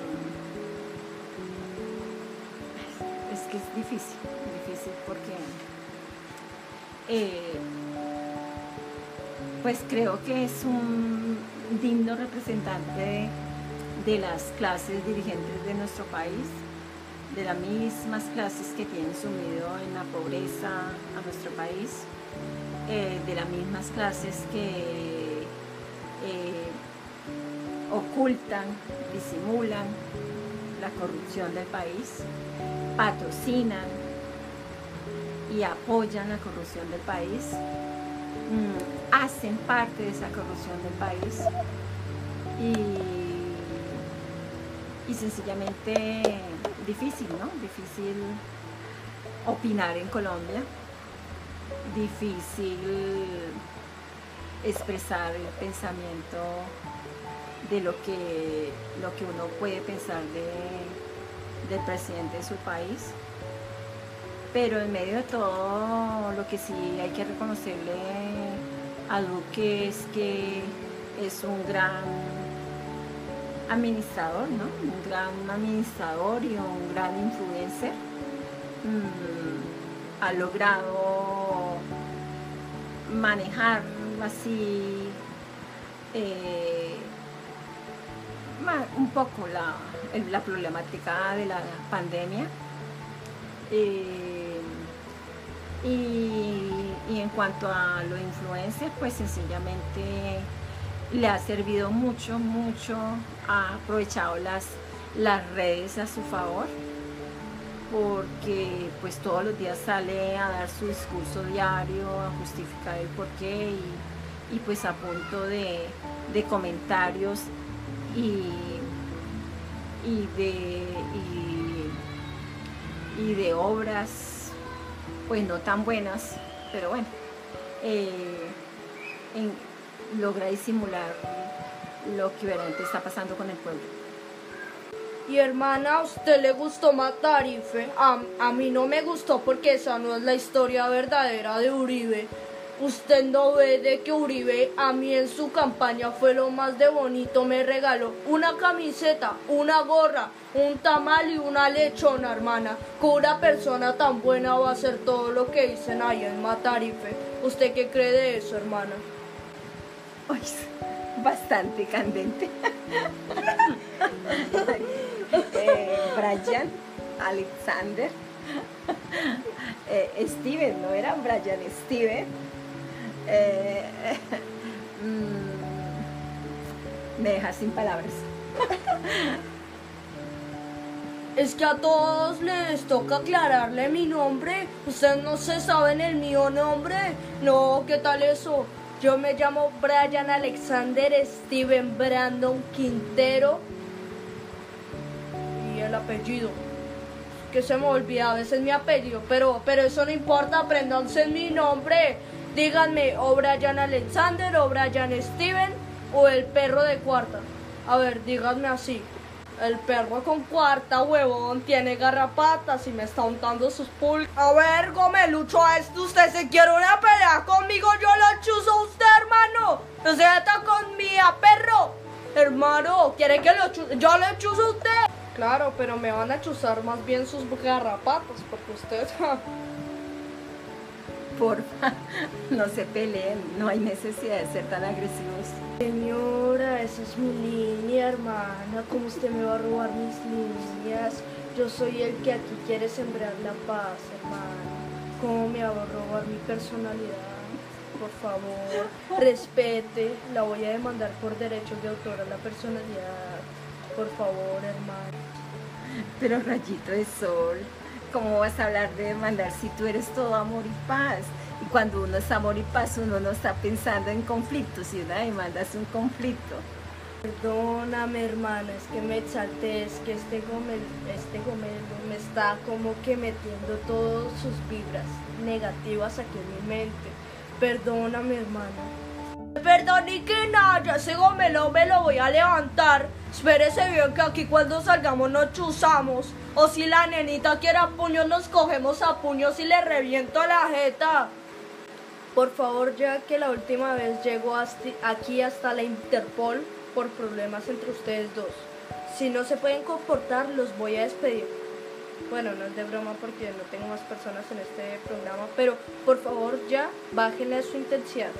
es que es difícil, porque... Eh, pues creo que es un digno representante de las clases dirigentes de nuestro país, de las mismas clases que tienen sumido en la pobreza a nuestro país, eh, de las mismas clases que eh, ocultan, disimulan la corrupción del país, patrocinan y apoyan la corrupción del país, mm, hacen parte de esa corrupción del país y y sencillamente difícil, ¿no? Difícil opinar en Colombia, difícil expresar el pensamiento de lo que, lo que uno puede pensar de, del presidente de su país. Pero en medio de todo, lo que sí hay que reconocerle a Duque es que es un gran administrador, ¿no? Un gran administrador y un gran influencer. Mm, ha logrado manejar así eh, un poco la, la, problemática de la pandemia. Eh, y, en cuanto a lo influencers, pues sencillamente le ha servido mucho, mucho, ha aprovechado las, las redes a su favor, porque pues todos los días sale a dar su discurso diario, a justificar el porqué y, y pues a punto de, de comentarios y, y de, y, de obras, pues no tan buenas, pero bueno, eh, logra disimular lo que verdaderamente está pasando con el pueblo. Y hermana, ¿a usted le gustó Matarife? A, a mí no me gustó porque esa no es la historia verdadera de Uribe. Usted no ve de que Uribe a mí en su campaña fue lo más de bonito, me regaló una camiseta, una gorra, un tamal y una lechona, hermana. Con una persona tan buena va a hacer todo lo que dicen ahí en Matarife. ¿Usted qué cree de eso, hermana? bastante candente. <laughs> eh, Brian, Alexander, eh, Steven, no era Brian, Steven eh, <laughs> mm, me deja sin palabras. <laughs> Es que a todos les toca aclararle mi nombre. Ustedes no se saben el mío nombre. No, ¿qué tal eso? Yo me llamo Brian Alexander Steven Brandon Quintero. Y el apellido. Que se me olvida a veces mi apellido. Pero, pero eso no importa, aprendanse mi nombre. Díganme o Brian Alexander o Brian Steven o el perro de cuarta. A ver, díganme así. El perro con cuarta, huevón, tiene garrapatas y me está untando sus pulgas. A ver, gomelucho a esto, usted se quiere una pelea conmigo, yo lo chuzo a usted, hermano. No se está con mi perro. Hermano, ¿quiere que lo chuzo? Yo lo chuzo a usted. Claro, pero me van a chuzar más bien sus garrapatas, porque usted... <laughs> porfa, <laughs> no se peleen, no hay necesidad de ser tan agresivos. Señora, esa es mi línea, hermana, ¿cómo usted me va a robar mis líneas? Yo soy el que aquí quiere sembrar la paz, hermana. ¿Cómo me va a robar mi personalidad? Por favor, respete, la voy a demandar por derechos de autor a la personalidad. Por favor, hermana. Pero rayito de sol, ¿cómo vas a hablar de demandar si tú eres todo amor y paz? Y cuando uno es amor y paz, uno no está pensando en conflictos, si una demanda es un conflicto. Perdóname, hermana, es que me exalté, es que este gomelo, este gomelo me está como que metiendo todas sus vibras negativas aquí en mi mente. Perdóname, hermana. Perdón y que nada, ya ese gomelo me lo voy a levantar. Espérese bien que aquí cuando salgamos nos chuzamos. O si la nenita quiere a puños, nos cogemos a puños y le reviento la jeta. Por favor, ya que la última vez llegó aquí hasta la Interpol por problemas entre ustedes dos. Si no se pueden comportar, los voy a despedir. Bueno, no es de broma porque no tengo más personas en este programa, pero por favor ya bájenle su intensidad.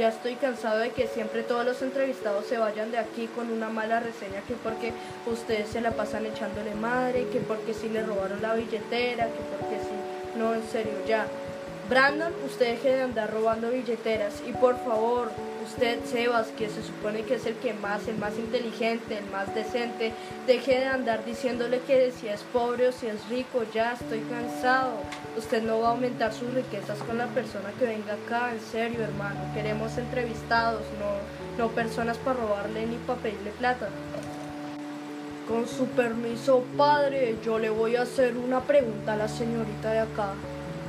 Ya estoy cansado de que siempre todos los entrevistados se vayan de aquí con una mala reseña, que porque ustedes se la pasan echándole madre, que porque si le robaron la billetera, que porque si... No, en serio, ya. Brandon, usted deje de andar robando billeteras y por favor, usted Sebas, que se supone que es el que más, el más inteligente, el más decente, deje de andar diciéndole que si es pobre o si es rico, ya estoy cansado. Usted no va a aumentar sus riquezas con la persona que venga acá, en serio hermano, queremos entrevistados, no, no personas para robarle ni para pedirle plata. Con su permiso, padre, yo le voy a hacer una pregunta a la señorita de acá.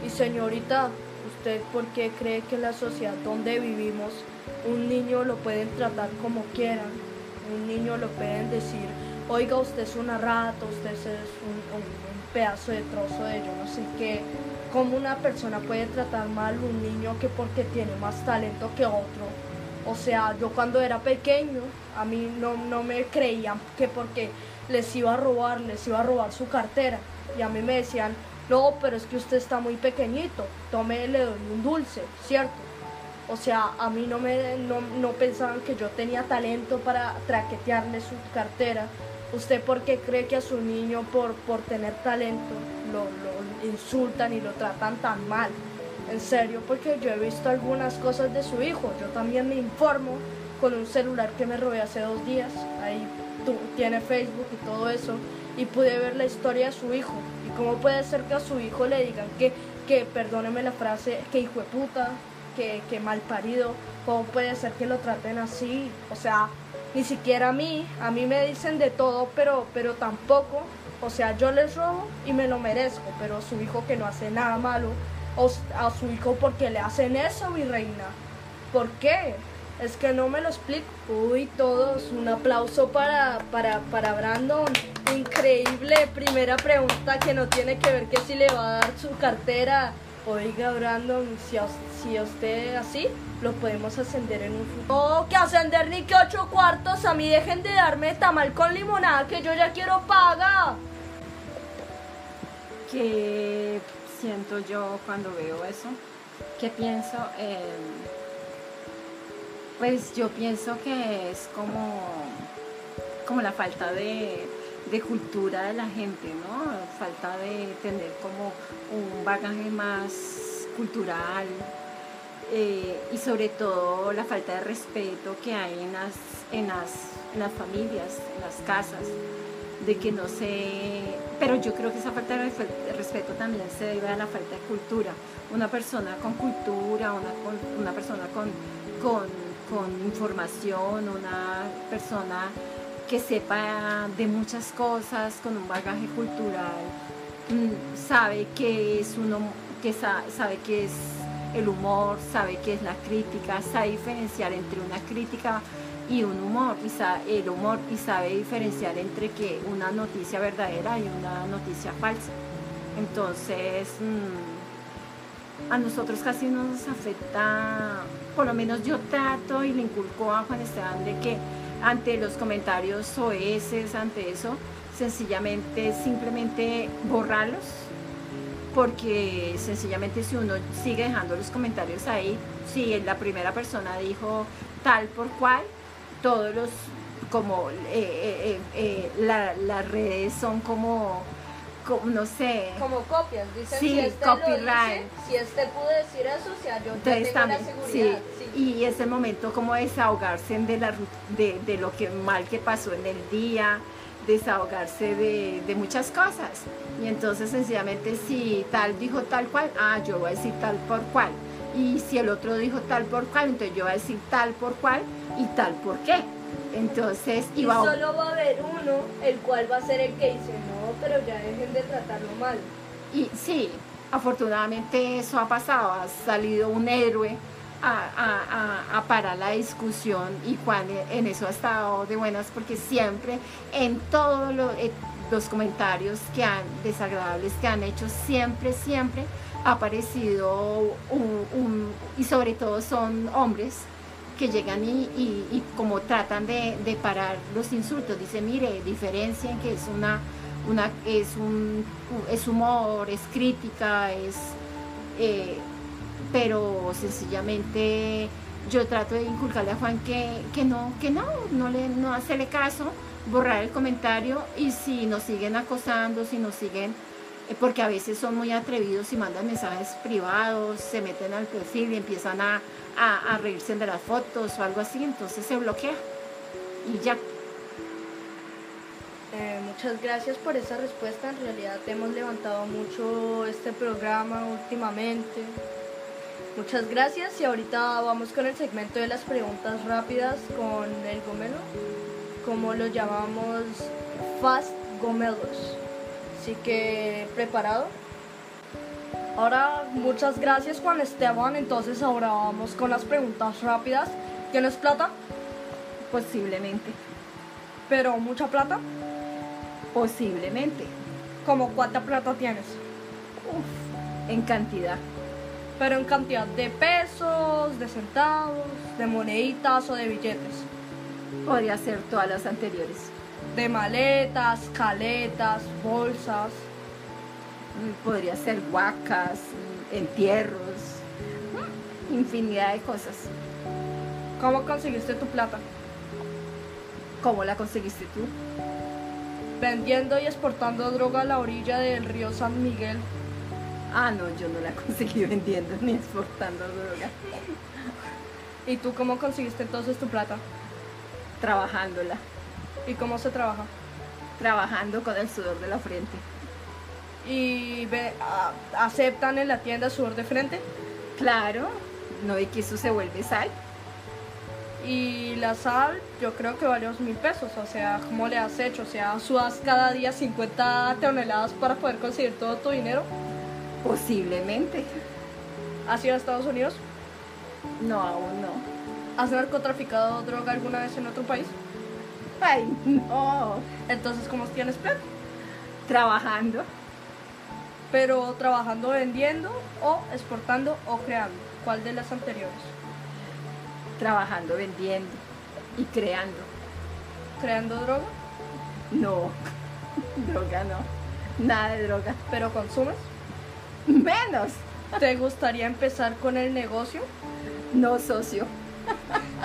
Y señorita, ¿usted por qué cree que la sociedad donde vivimos un niño lo pueden tratar como quieran? Un niño lo pueden decir, oiga, usted es una rata, usted es un, pedazo de trozo de yo no sé qué. cómo una persona puede tratar mal un niño que porque tiene más talento que otro. O sea, yo cuando era pequeño, a mí no, no me creían que porque les iba a robar, les iba a robar su cartera. Y a mí me decían, no, pero es que usted está muy pequeñito, tome, le doy un dulce, ¿cierto? O sea, a mí no me no, no pensaban que yo tenía talento para traquetearle su cartera. ¿Usted por qué cree que a su niño por, por tener talento lo, lo insultan y lo tratan tan mal? En serio, porque yo he visto algunas cosas de su hijo. Yo también me informo con un celular que me robé hace dos días. Ahí tiene Facebook y todo eso. Y pude ver la historia de su hijo. Y cómo puede ser que a su hijo le digan que, que perdóneme la frase, que hijo de puta, que, mal parido. ¿Cómo puede ser que lo traten así? O sea, ni siquiera a mí. A mí me dicen de todo, pero, pero tampoco. O sea, yo les robo y me lo merezco. Pero a su hijo que no hace nada malo. O a su hijo porque le hacen eso, mi reina. ¿Por qué? Es que no me lo explico. Uy, todos, un aplauso para, para, para Brandon. Increíble. Primera pregunta que no tiene que ver que si le va a dar su cartera. Oiga, Brandon, si a, si usted así, lo podemos ascender en un futuro. No, que ascender ni que ocho cuartos. A mí dejen de darme tamal con limonada, que yo ya quiero paga. ¿Qué siento yo cuando veo eso? ¿Qué pienso? Eh, pues yo pienso que es como, como la falta de, de cultura de la gente, ¿no? Falta de tener como un bagaje más cultural eh, y sobre todo la falta de respeto que hay en las, en las, las familias, en las casas de que no se... Pero yo creo que esa falta de respeto también se debe a la falta de cultura. Una persona con cultura, una, una persona con, con, con información, una persona que sepa de muchas cosas, con un bagaje cultural, mm, sabe que es uno, que sa- sabe que es el humor, sabe que es la crítica, sabe diferenciar entre una crítica y un humor, y el humor y sabe diferenciar entre que una noticia verdadera y una noticia falsa. Entonces, mm, a nosotros casi no nos afecta, por lo menos yo trato y le inculco a Juan Esteban de que ante los comentarios soeces, ante eso, sencillamente simplemente borrarlos, porque sencillamente si uno sigue dejando los comentarios ahí, si la primera persona dijo tal por cual, todos los, como eh, eh, eh, la- las redes son como, no sé, Como copias, dicen Sí, si este copyright. dice, si este pudo decir eso, o sea, yo ya Entonces tengo también, la seguridad. sí. y es el momento como desahogarse de, la, de, de lo que mal que pasó en el día, desahogarse de, de muchas cosas. Y entonces sencillamente si tal dijo tal cual, ah, yo voy a decir tal por cual. Y si el otro dijo tal por cual, entonces yo voy a decir tal por cual y tal por qué. Entonces, Y solo va a haber uno, el cual va a ser el que dice, pero ya dejen de tratarlo mal. Y sí, afortunadamente eso ha pasado, ha salido un héroe a, a- a- parar la discusión y Juan en eso ha estado de buenas porque siempre en todos lo- eh, los comentarios que han desagradables que han hecho, siempre, siempre ha aparecido un, y sobre todo son hombres que llegan y, y- como tratan de, de parar los insultos. Dice, mire, diferencien que es una, una es un es humor, es crítica, es eh, pero sencillamente yo trato de inculcarle a Juan que, que no, que no, no le no hacerle caso, borrar el comentario y si nos siguen acosando, si nos siguen eh, porque a veces son muy atrevidos y mandan mensajes privados, se meten al perfil y empiezan a, a, a reírse de las fotos o algo así, entonces se bloquea y ya. Eh, muchas gracias por esa respuesta. En realidad hemos levantado mucho este programa últimamente. Muchas gracias y ahorita vamos con el segmento de las preguntas rápidas con el gomelo, como lo llamamos Fast Gomelos. Así que, ¿preparado? Ahora, muchas gracias Juan Esteban. Entonces ahora vamos con las preguntas rápidas. ¿Tienes plata? Posiblemente, Pero mucha plata. Posiblemente. ¿Como cuánta plata tienes? Uf, En cantidad. Pero en cantidad de pesos, de centavos, de moneditas o de billetes. Podría ser todas las anteriores. De maletas, caletas, bolsas. Mm, Podría ser huacas, mm, entierros, mm, infinidad de cosas. ¿Cómo conseguiste tu plata? ¿Cómo la conseguiste tú? Vendiendo y exportando droga a la orilla del río San Miguel. Ah, no, yo no la <laughs> conseguí vendiendo ni exportando droga. ¿Y tú cómo conseguiste entonces tu plata? Trabajándola. ¿Y cómo se trabaja? Trabajando con el sudor de la frente. ¿Y ve- a- aceptan en la tienda sudor de frente? Claro, no y que eso se vuelve sal. Y la sal, yo creo que vale dos mil pesos. O sea, ¿cómo le has hecho? O sea, sudas cada día 50 toneladas para poder conseguir todo tu dinero. Posiblemente. ¿Has ido a Estados Unidos? No, aún no. ¿Has narcotraficado droga alguna vez en otro país? Ay, no. Entonces, ¿cómo tienes plata? Trabajando. Pero trabajando vendiendo o exportando o creando. ¿Cuál de las anteriores? Trabajando, vendiendo y creando. ¿Creando droga? No, <laughs> droga no. Nada de droga. ¿Pero consumes? Menos. ¿Te gustaría empezar con el negocio? No, socio.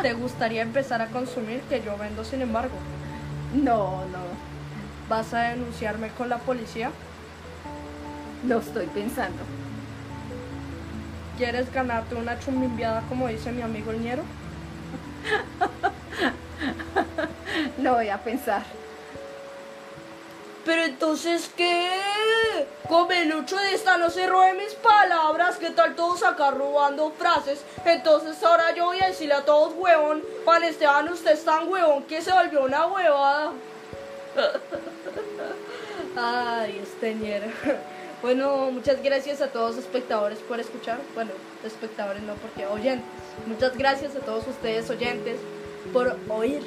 ¿Te gustaría empezar a consumir que yo vendo sin embargo? No, no. ¿Vas a denunciarme con la policía? Lo estoy pensando. ¿Quieres ganarte una chumbimbiada como dice mi amigo el ñero? <laughs> Lo voy a pensar. Pero entonces, ¿qué? Comelucho de esta no se robe mis palabras. ¿Qué tal todos acá robando frases? Entonces ahora yo voy a decirle a todos huevón. Juan Esteban, usted es tan huevón que se volvió una huevada. <laughs> Ay, este ñero. Bueno, muchas gracias a todos los espectadores por escuchar. Bueno, espectadores no, porque oyentes. Muchas gracias a todos ustedes oyentes por oír,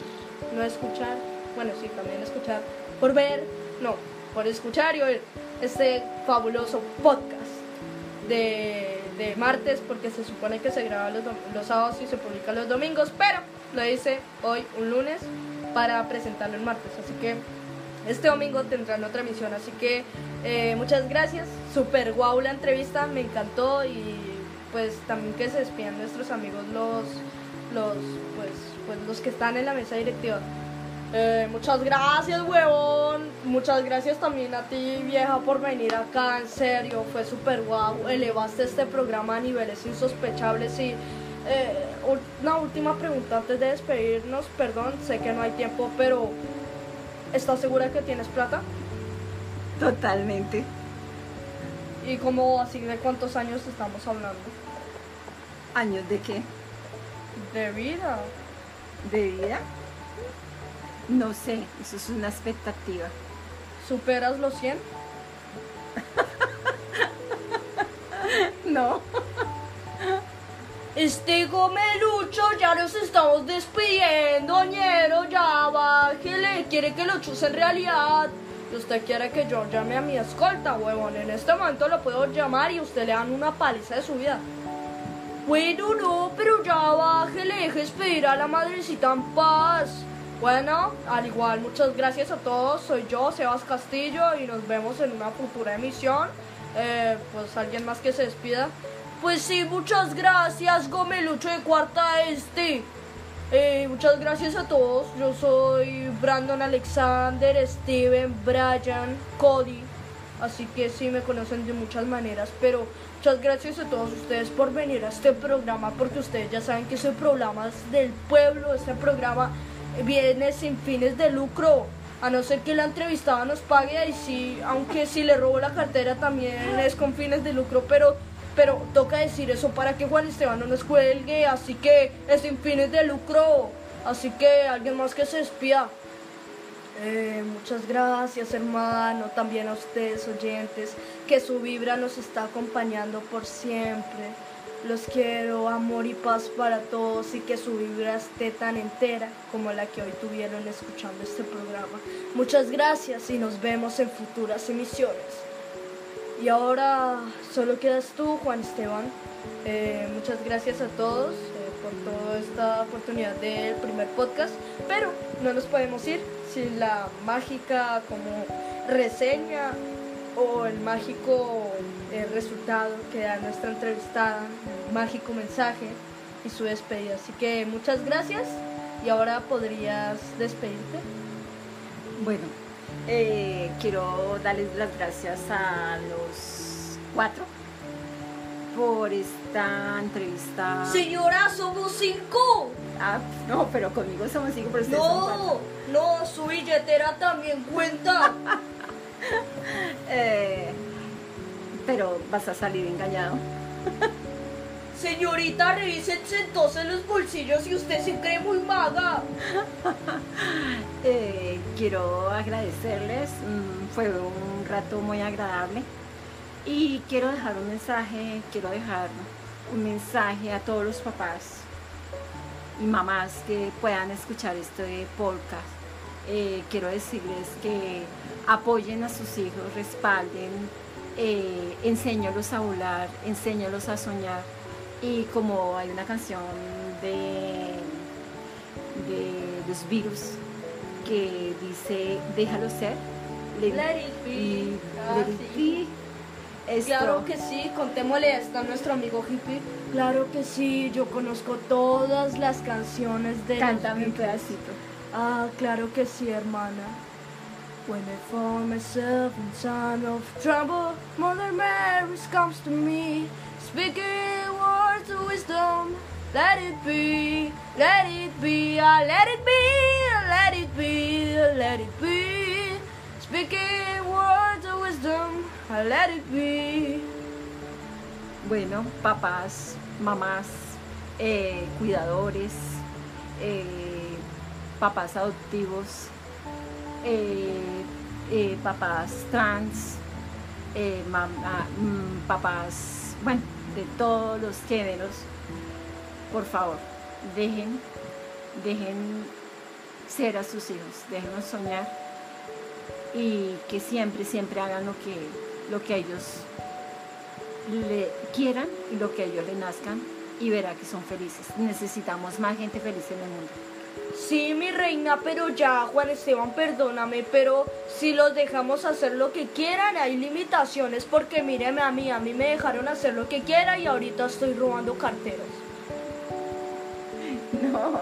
no escuchar. Bueno, sí, también escuchar. Por ver, no, por escuchar y oír este fabuloso podcast de, de martes, porque se supone que se graba los, los sábados y se publica los domingos, pero lo hice hoy, un lunes, para presentarlo el martes. Así que este domingo tendrán otra emisión, así que eh, muchas gracias. Super guau la entrevista, me encantó y pues también que se despidan nuestros amigos los los pues pues los que están en la mesa directiva. Eh, muchas gracias, huevón. Muchas gracias también a ti, vieja, por venir acá. En serio, fue súper guau. Elevaste este programa a niveles insospechables. Y eh, una última pregunta antes de despedirnos. Perdón, sé que no hay tiempo, pero ¿estás segura que tienes plata? Totalmente. ¿Y cómo así de cuántos años estamos hablando? ¿Años de qué? De vida. ¿De vida? No sé, eso es una expectativa. ¿Superas los 100? <laughs> No. Este gomelucho, ya nos estamos despidiendo, ñero, ya bájele, quiere que lo chuse en realidad. Y usted quiere que yo llame a mi escolta, huevón. En este momento lo puedo llamar y usted le dan una paliza de su vida. Bueno, no, pero ya bájele, deje despedir a la madrecita en paz. Bueno, al igual, muchas gracias a todos. Soy yo, Sebas Castillo, y nos vemos en una futura emisión. Eh, pues alguien más que se despida. Pues sí, muchas gracias, Gomelucho de Cuarta Este. Eh, muchas gracias a todos. Yo soy Brandon Alexander, Steven, Brian, Cody. Así que sí me conocen de muchas maneras. Pero muchas gracias a todos ustedes por venir a este programa. Porque ustedes ya saben que ese programa es del pueblo. Este programa viene sin fines de lucro. A no ser que la entrevistada nos pague. Y sí, aunque si le robo la cartera también es con fines de lucro. Pero pero toca decir eso para que Juan Esteban no nos cuelgue, así que es sin fines de lucro, así que alguien más que se despida. Eh, muchas gracias hermano, también a ustedes oyentes, que su vibra nos está acompañando por siempre. Los quiero, amor y paz para todos y que su vibra esté tan entera como la que hoy tuvieron escuchando este programa. Muchas gracias y nos vemos en futuras emisiones. Y ahora solo quedas tú, Juan Esteban. Eh, muchas gracias a todos eh, por toda esta oportunidad del primer podcast, pero no nos podemos ir sin la mágica como reseña o el mágico eh, resultado que da nuestra entrevistada, el mágico mensaje y su despedida. Así que muchas gracias y ahora podrías despedirte. Bueno, eh, quiero darles las gracias a los cuatro por esta entrevista. Señora, somos cinco. Ah, no, pero conmigo somos cinco, pero ustedes son cuatro. No, no, su billetera también cuenta. <laughs> Eh, pero vas a salir engañado. <laughs> Señorita, revísense entonces los bolsillos y usted se cree muy maga. <laughs> Eh, quiero agradecerles, mm, fue un rato muy agradable y quiero dejar un mensaje, quiero dejar un mensaje a todos los papás y mamás que puedan escuchar este podcast. Eh, quiero decirles que apoyen a sus hijos, respalden, eh, enséñalos a volar, enséñalos a soñar. Y como hay una canción de, de los virus que dice, déjalo ser, Let it be. Ah, let it sí. be. Esto- Claro que sí, contémosle esto a nuestro amigo hippie. Claro que sí, yo conozco todas las canciones de Cántame un pedacito. Ah, claro que sí, hermana. When I found myself in time of trouble, Mother Mary comes to me, speaking words of wisdom. Let it be, let it be, ah, let it be, let it be, let it be. Speaking words of wisdom, ah, let it be. Bueno, papás, mamás, eh, cuidadores, eh, papás adoptivos, eh, eh, papás trans, eh, mamá- mm, papás, bueno, de todos los géneros, por favor, dejen, dejen ser a sus hijos, déjenlos soñar y que siempre, siempre hagan lo que, lo que ellos le quieran y lo que ellos le nazcan y verá que son felices. Necesitamos más gente feliz en el mundo. Sí, mi reina, pero ya, Juan Esteban, perdóname, pero si los dejamos hacer lo que quieran, hay limitaciones, porque míreme a mí, a mí me dejaron hacer lo que quiera y ahorita estoy robando carteras. <laughs> No,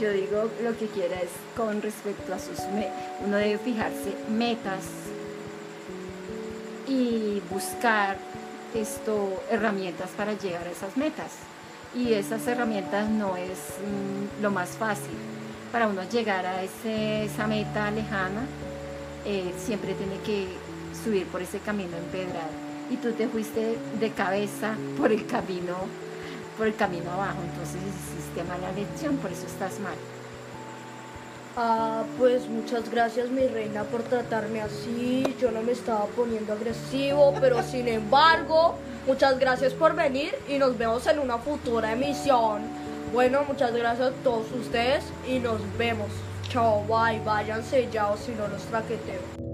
yo digo lo que quiera es con respecto a sus... me- uno debe fijarse metas y buscar esto, herramientas para llegar a esas metas. Y esas herramientas no es mm, lo más fácil. Para uno llegar a ese- esa meta lejana, eh, siempre tiene que subir por ese camino empedrado. Y tú te fuiste de cabeza por el camino, por el camino abajo. Entonces hiciste mala lección, por eso estás mal. Ah, pues muchas gracias, mi reina, por tratarme así. Yo no me estaba poniendo agresivo, pero sin embargo, muchas gracias por venir y nos vemos en una futura emisión. Bueno, muchas gracias a todos ustedes y nos vemos. Chao, bye, váyanse ya o si no los traqueteo.